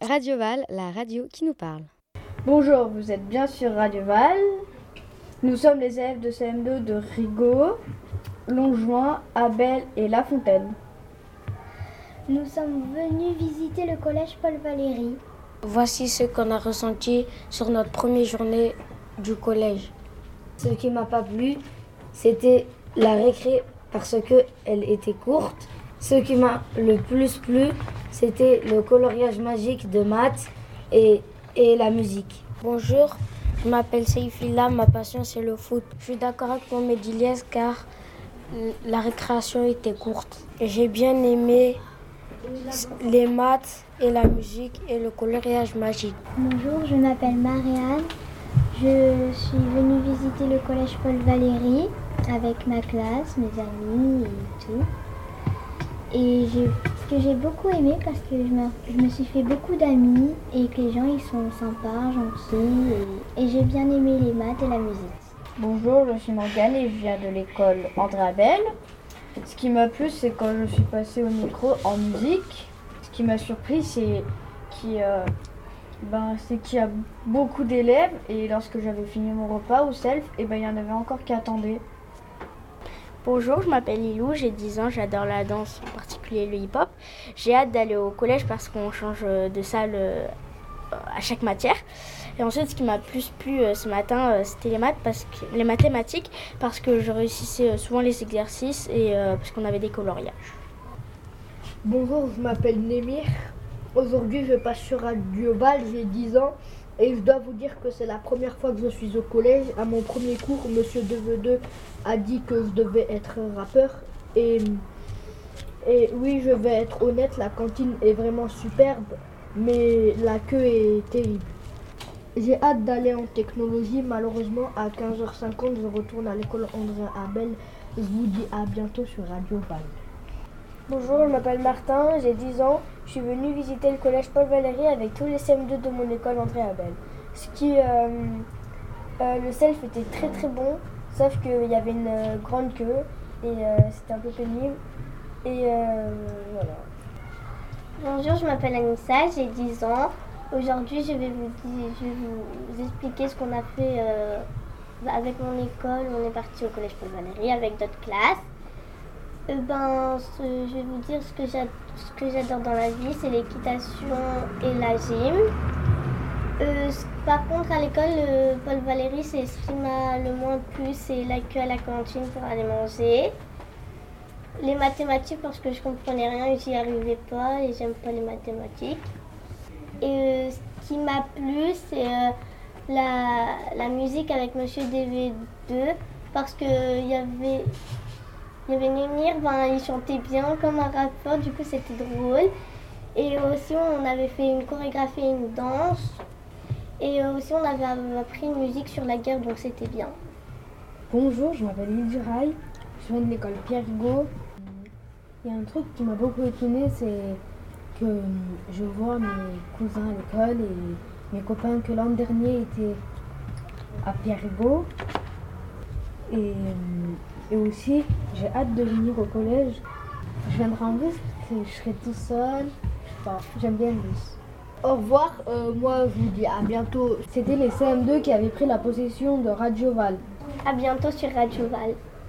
Radio Val, la radio qui nous parle. Bonjour, vous êtes bien sur Radio Val. Nous sommes les élèves de CM2 de Rigaud, Longjoint, Abel et La Fontaine. Nous sommes venus visiter le collège Paul Valéry. Voici ce qu'on a ressenti sur notre première journée du collège. Ce qui m'a pas plu, c'était la récré parce qu'elle était courte. Ce qui m'a le plus plu, c'était le coloriage magique de maths et, et la musique. Bonjour, je m'appelle Seifila, ma passion c'est le foot. Je suis d'accord avec mon médiliès car la récréation était courte. J'ai bien aimé les maths et la musique et le coloriage magique. Bonjour, je m'appelle Marianne. Je suis venue visiter le collège Paul Valéry avec ma classe, mes amis et tout. Et ce que j'ai beaucoup aimé parce que je me, je me suis fait beaucoup d'amis et que les gens ils sont sympas, gentils et, j'ai bien aimé les maths et la musique. Bonjour, je suis Morgane et je viens de l'école André Abel. Ce qui m'a plu, c'est quand je suis passée au micro en musique. Ce qui m'a surpris, c'est qu'il ben, y a beaucoup d'élèves et lorsque j'avais fini mon repas au self, et ben, il y en avait encore qui attendaient. Bonjour, je m'appelle Lilou, j'ai 10 ans, j'adore la danse, en particulier le hip-hop. J'ai hâte d'aller au collège parce qu'on change de salle euh, à chaque matière. Et ensuite, ce qui m'a plus plu euh, ce matin, euh, c'était les maths, parce que les mathématiques, parce que je réussissais souvent les exercices et parce qu'on avait des coloriages. Bonjour, je m'appelle Némir. Aujourd'hui, je passe sur Radio Val, j'ai 10 ans. Et je dois vous dire que c'est la première fois que je suis au collège. À mon premier cours, Monsieur Deveux a dit que je devais être rappeur. Et, et oui, je vais être honnête, la cantine est vraiment superbe, mais la queue est terrible. J'ai hâte d'aller en technologie. Malheureusement, à 15h50, je retourne à l'école André Abel. Je vous dis à bientôt sur Radio Val. Bonjour, je m'appelle Martin, j'ai 10 ans. Je suis venu visiter le collège Paul Valéry avec tous les CM2 de mon école André Abel. Ce qui, euh, euh, le self était très très bon, sauf qu'il y avait une euh, grande queue et c'était un peu pénible. Et voilà. Bonjour, je m'appelle Anissa, j'ai 10 ans. Aujourd'hui, je vais vous, je vais vous expliquer ce qu'on a fait avec mon école. On est parti au collège Paul Valéry avec d'autres classes. Euh, ben, je vais vous dire ce que j'adore dans la vie, c'est l'équitation et la gym. Euh, par contre, à l'école, euh, Paul Valéry, c'est ce qui m'a le moins plu, c'est la queue à la cantine pour aller manger. Les mathématiques, parce que je comprenais rien et j'y arrivais pas et j'aime pas les mathématiques. Et ce qui m'a plu, c'est la, la, musique avec Monsieur DV2, parce qu'il y avait il avait Némir, ben, il chantait bien comme un rappeur, du coup c'était drôle. Et aussi on avait fait une chorégraphie et une danse. Et aussi on avait appris une musique sur la guerre, donc c'était bien. Bonjour, je m'appelle Lydie Rail, je viens de l'école Pierre Rigaud. Il y a un truc qui m'a beaucoup étonné, c'est que je vois mes cousins à l'école et mes copains que l'an dernier étaient à Pierre Rigaud. Et et aussi, j'ai hâte de venir au collège. Je viendrai en bus, je serai tout seul. J'aime bien le bus. Au revoir, euh, moi je vous dis à bientôt. C'était les CM2 qui avaient pris la possession de Radio Val. À bientôt sur Radio Val.